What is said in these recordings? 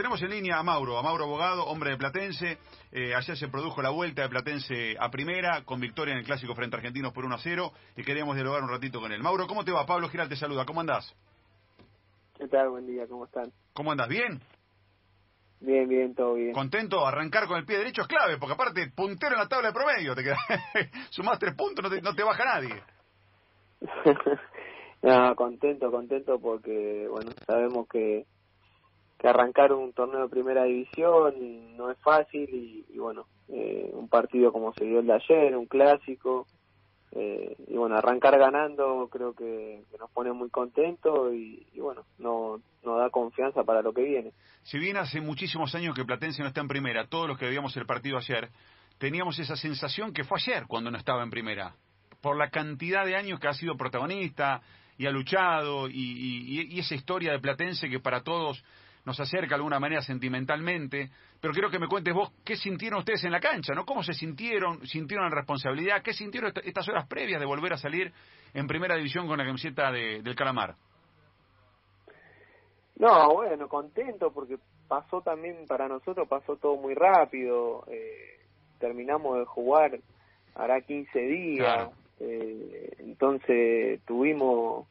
tenemos en línea a Mauro, a Mauro Abogado, hombre de Platense. Eh, ayer se produjo la vuelta de Platense a primera, con victoria en el clásico frente a Argentinos por 1 a 0, y queríamos dialogar un ratito con él. Mauro, ¿cómo te va? Pablo Giral te saluda, ¿cómo andás? ¿Qué tal? Buen día, ¿cómo están? ¿Cómo andás? ¿Bien? Bien, bien, todo bien. ¿Contento? Arrancar con el pie derecho es clave, porque aparte, puntero en la tabla de promedio, te queda... sumás tres puntos, no te, no te baja nadie. no, contento, contento porque, bueno, sabemos que que arrancar un torneo de primera división no es fácil y, bueno, eh, un partido como se dio el de ayer, un clásico, eh, y bueno, arrancar ganando creo que, nos pone muy contentos y, bueno, no, nos da confianza para lo que viene. Si bien hace muchísimos años que Platense no está en primera, todos los que veíamos el partido ayer, teníamos esa sensación que fue ayer cuando no estaba en primera, por la cantidad de años que ha sido protagonista y ha luchado y, y esa historia de Platense que para todos nos acerca de alguna manera sentimentalmente, pero quiero que me cuentes vos qué sintieron ustedes en la cancha, ¿no? ¿Cómo se sintieron? ¿Sintieron la responsabilidad? ¿Qué sintieron estas horas previas de volver a salir en primera división con la camiseta de, del Calamar? No, bueno, contento porque pasó también para nosotros, pasó todo muy rápido. Eh, terminamos de jugar hará 15 días, eh, entonces tuvimos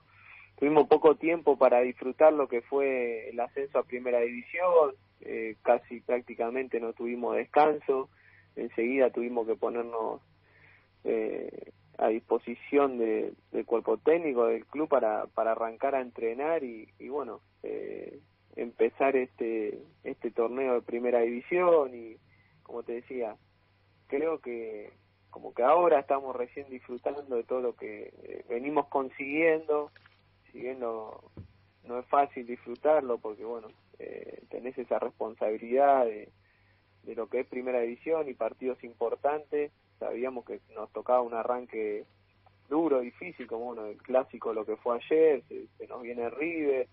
tuvimos poco tiempo para disfrutar lo que fue el ascenso a primera división, eh, casi prácticamente no tuvimos descanso, enseguida tuvimos que ponernos eh, a disposición de, del cuerpo técnico del club para, para arrancar a entrenar y, y bueno, eh, empezar este, este torneo de primera división y como te decía, creo que como que ahora estamos recién disfrutando de todo lo que eh, venimos consiguiendo, si bien no, no es fácil disfrutarlo porque, bueno, eh, tenés esa responsabilidad de, de lo que es primera división y partidos importantes, sabíamos que nos tocaba un arranque duro, difícil, como bueno, el clásico lo que fue ayer, se, se nos viene River,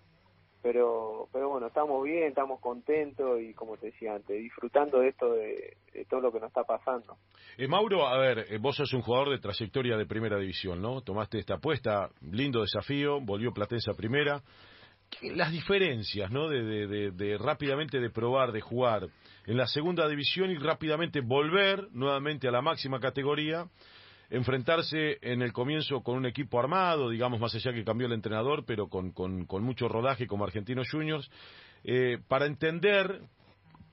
pero pero bueno estamos bien estamos contentos y como te decía antes disfrutando de esto de, todo lo que nos está pasando. Eh, Mauro a ver eh, vos sos un jugador de trayectoria de primera división no tomaste esta apuesta lindo desafío volvió Platense a primera. Las diferencias no de, de, de, rápidamente de probar de jugar en la segunda división y rápidamente volver nuevamente a la máxima categoría enfrentarse en el comienzo con un equipo armado, digamos más allá que cambió el entrenador, pero con, con, mucho rodaje como Argentinos Juniors, eh, para entender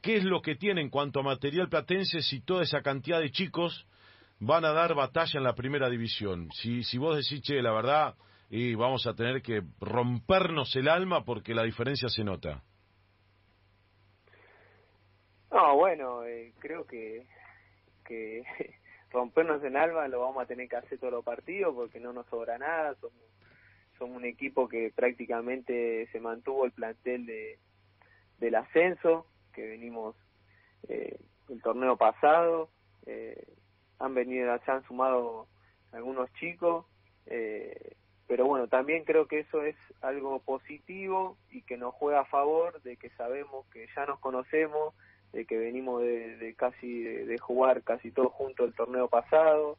qué es lo que tiene en cuanto a material platense si toda esa cantidad de chicos van a dar batalla en la primera división. Si, si vos decís, che, la verdad, y vamos a tener que rompernos el alma porque la diferencia se nota. No, bueno, eh, creo que, que rompernos en alma lo vamos a tener que hacer todos los partidos porque no nos sobra nada, somos, somos un equipo que prácticamente se mantuvo el plantel de del ascenso, que venimos eh, el torneo pasado, eh, han venido, se han sumado algunos chicos, eh, pero bueno, también creo que eso es algo positivo y que nos juega a favor de que sabemos que ya nos conocemos, de que venimos de, casi de, jugar casi todo junto el torneo pasado,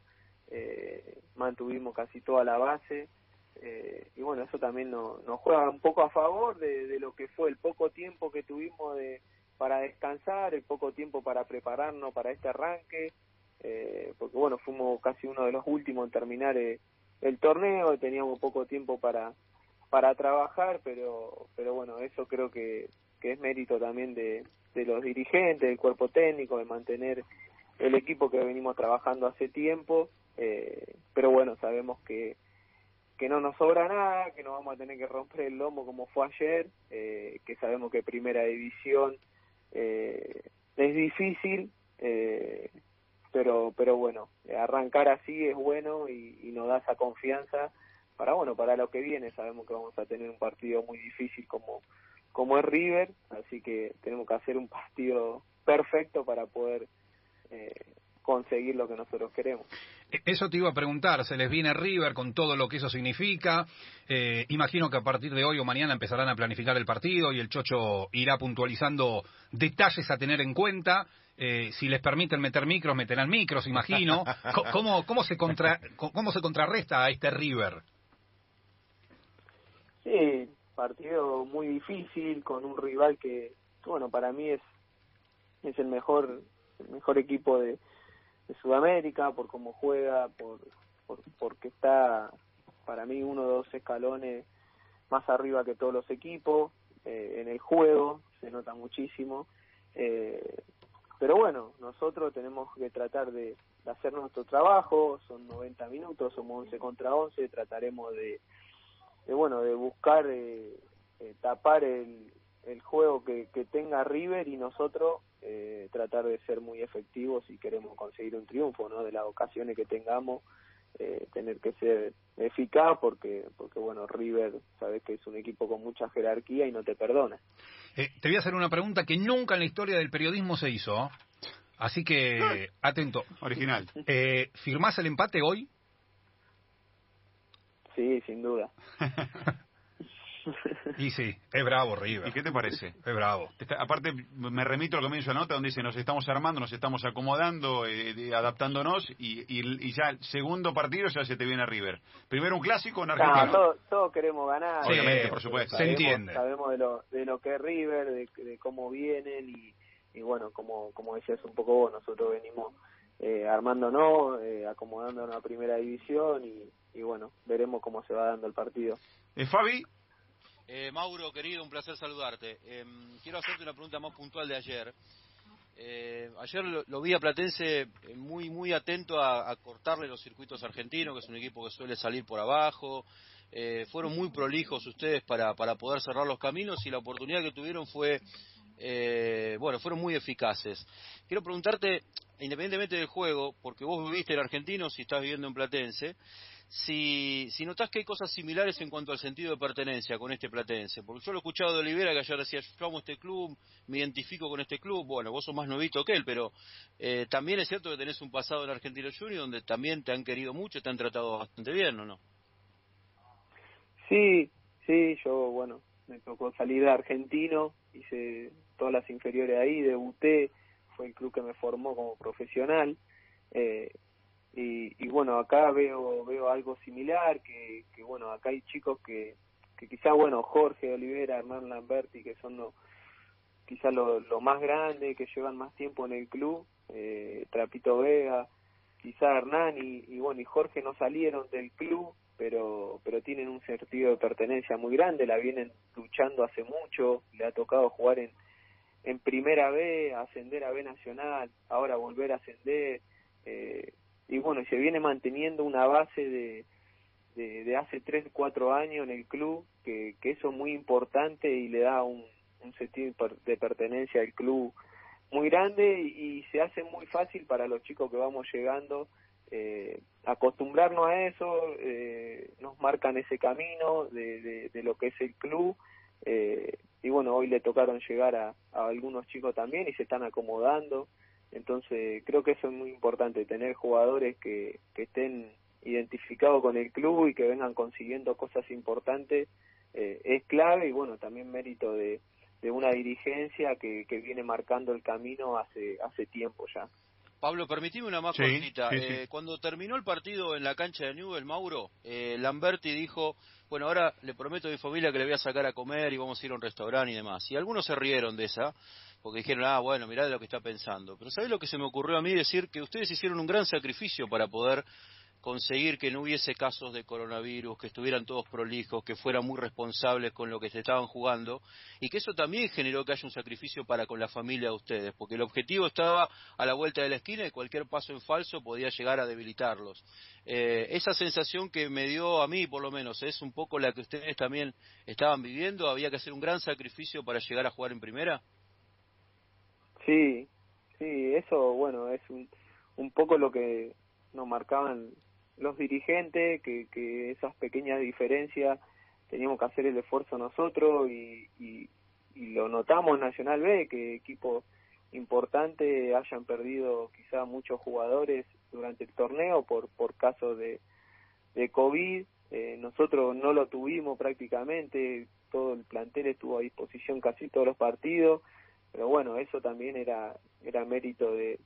eh, mantuvimos casi toda la base eh, y bueno, eso también nos, juega un poco a favor de, lo que fue el poco tiempo que tuvimos de, para descansar, el poco tiempo para prepararnos para este arranque, eh, porque bueno, fuimos casi uno de los últimos en terminar el torneo, teníamos poco tiempo para para trabajar, pero pero bueno, eso creo que, que es mérito también de, de los dirigentes, del cuerpo técnico, de mantener el equipo que venimos trabajando hace tiempo, eh, pero bueno, sabemos que, que no nos sobra nada, que no vamos a tener que romper el lomo como fue ayer, eh, que sabemos que primera división eh, es difícil, eh, pero pero bueno, arrancar así es bueno y, y nos da esa confianza para bueno para lo que viene, sabemos que vamos a tener un partido muy difícil como como es River, así que tenemos que hacer un partido perfecto para poder eh, conseguir lo que nosotros queremos. E, eso te iba a preguntar, se les viene River con todo lo que eso significa. Eh, imagino que a partir de hoy o mañana empezarán a planificar el partido y el Chocho irá puntualizando detalles a tener en cuenta. Eh, si les permiten meter micros, meterán micros, imagino. ¿Cómo, cómo, se contra, ¿Cómo se contrarresta a este River? Sí, partido muy difícil con un rival que, bueno, para mí es, es el mejor, el mejor equipo de, de Sudamérica, por cómo juega, por, por, porque está para mí uno o dos escalones más arriba que todos los equipos, eh, en el juego se nota muchísimo, eh, pero bueno, nosotros tenemos que tratar de, hacer nuestro trabajo, son 90 minutos, somos 11 contra 11, trataremos de, de bueno, de buscar eh, eh, tapar el, el juego que, que tenga River y nosotros eh, tratar de ser muy efectivos si queremos conseguir un triunfo, ¿no? De las ocasiones que tengamos, eh, tener que ser eficaz porque porque bueno River sabes que es un equipo con mucha jerarquía y no te perdona. Eh, te voy a hacer una pregunta que nunca en la historia del periodismo se hizo así que atento. Original. Eh, firmás el empate hoy sí sin duda Y sí, es bravo River. ¿Y qué te parece? Es bravo. Está, aparte, me remito al comienzo de la nota donde dice nos estamos armando, nos estamos acomodando, eh, adaptándonos y, y, y, ya el segundo partido ya se te viene a River. Primero un clásico en Argentina. No, todos, todos queremos ganar. Sí, Obviamente, por supuesto. Se entiende. Sabemos de lo, de lo que es River, de, de cómo vienen y, y bueno, como, como decías un poco vos, nosotros venimos eh, armándonos, eh, acomodándonos a primera división y, y bueno, veremos cómo se va dando el partido. Eh, Fabi, eh, Mauro, querido, un placer saludarte. Eh, quiero hacerte una pregunta más puntual de ayer. Eh, ayer lo, lo, vi a Platense muy muy atento a, a, cortarle los circuitos argentinos, que es un equipo que suele salir por abajo. fueron muy prolijos ustedes para, para poder cerrar los caminos y la oportunidad que tuvieron fue, bueno, fueron muy eficaces. Quiero preguntarte, independientemente del juego, porque vos viviste en argentino, si estás viviendo en Platense, si, si notás que hay cosas similares en cuanto al sentido de pertenencia con este platense. Porque yo lo he escuchado de Olivera que ayer decía, yo amo este club, me identifico con este club. Bueno, vos sos más novito que él, pero eh, también es cierto que tenés un pasado en Argentino Junior donde también te han querido mucho, te han tratado bastante bien, ¿o no? Sí, sí, yo, bueno, me tocó salir de Argentino, hice todas las inferiores ahí, debuté, fue el club que me formó como profesional. Eh, y, bueno acá veo veo algo similar que, que bueno acá hay chicos que que quizá bueno Jorge Olivera Hernán Lamberti que son los quizá lo, lo más grande que llevan más tiempo en el club eh, Trapito Vega quizá Hernán y, y bueno y Jorge no salieron del club pero pero tienen un sentido de pertenencia muy grande la vienen luchando hace mucho le ha tocado jugar en en primera B ascender a B nacional ahora volver a ascender eh, y bueno, se viene manteniendo una base de, de, hace tres, cuatro años en el club, que, que eso es muy importante y le da un, un sentido de pertenencia al club muy grande y, y se hace muy fácil para los chicos que vamos llegando eh, acostumbrarnos a eso, eh, nos marcan ese camino de, de, de, lo que es el club eh, y bueno, hoy le tocaron llegar a, algunos chicos también y se están acomodando. Entonces creo que eso es muy importante, tener jugadores que, que estén identificados con el club y que vengan consiguiendo cosas importantes eh, es clave y bueno, también mérito de, de una dirigencia que, que viene marcando el camino hace, hace tiempo ya. Pablo, permitime una más sí, cortita. Sí, sí. Eh, cuando terminó el partido en la cancha de Newell, Mauro, eh, Lamberti dijo, bueno, ahora le prometo a mi familia que le voy a sacar a comer y vamos a ir a un restaurante y demás. Y algunos se rieron de esa, porque dijeron, ah, bueno, mirá de lo que está pensando. Pero ¿sabés lo que se me ocurrió a mí? Decir que ustedes hicieron un gran sacrificio para poder conseguir que no hubiese casos de coronavirus, que estuvieran todos prolijos, que fueran muy responsables con lo que se estaban jugando, y que eso también generó que haya un sacrificio para con la familia de ustedes, porque el objetivo estaba a la vuelta de la esquina y cualquier paso en falso podía llegar a debilitarlos. Eh, esa sensación que me dio a mí, por lo menos, es un poco la que ustedes también estaban viviendo, había que hacer un gran sacrificio para llegar a jugar en primera. Sí, sí, eso, bueno, es un, un poco lo que nos marcaban los dirigentes, que, que esas pequeñas diferencias teníamos que hacer el esfuerzo nosotros y, y, y lo notamos Nacional B, que equipos importantes hayan perdido quizá muchos jugadores durante el torneo por, por casos de, de COVID. Eh, nosotros no lo tuvimos prácticamente, todo el plantel estuvo a disposición casi todos los partidos, pero bueno, eso también era, era mérito de,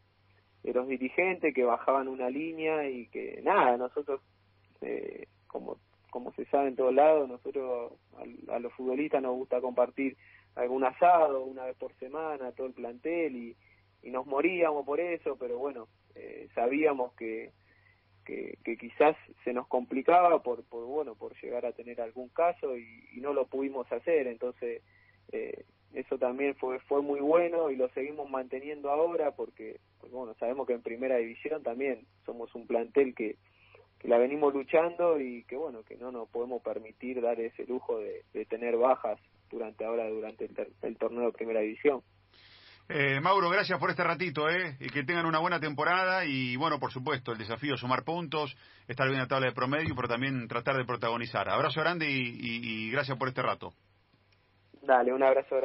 de los dirigentes que bajaban una línea y que nada, nosotros, eh, como, como se sabe en todos lados, nosotros a, a, los futbolistas nos gusta compartir algún asado una vez por semana, todo el plantel y, y nos moríamos por eso, pero bueno, eh, sabíamos que, que, quizás se nos complicaba por, por bueno por llegar a tener algún caso y, y no lo pudimos hacer, entonces eh, eso también fue fue muy bueno y lo seguimos manteniendo ahora porque, porque bueno sabemos que en primera división también somos un plantel que que la venimos luchando y que bueno que no nos podemos permitir dar ese lujo de, de tener bajas durante ahora durante el, el torneo de primera división eh, Mauro, gracias por este ratito, ¿eh? Y que tengan una buena temporada y, bueno, por supuesto, el desafío es sumar puntos, estar bien en la tabla de promedio, pero también tratar de protagonizar. Abrazo grande y, y, y gracias por este rato. Dale, un abrazo grande.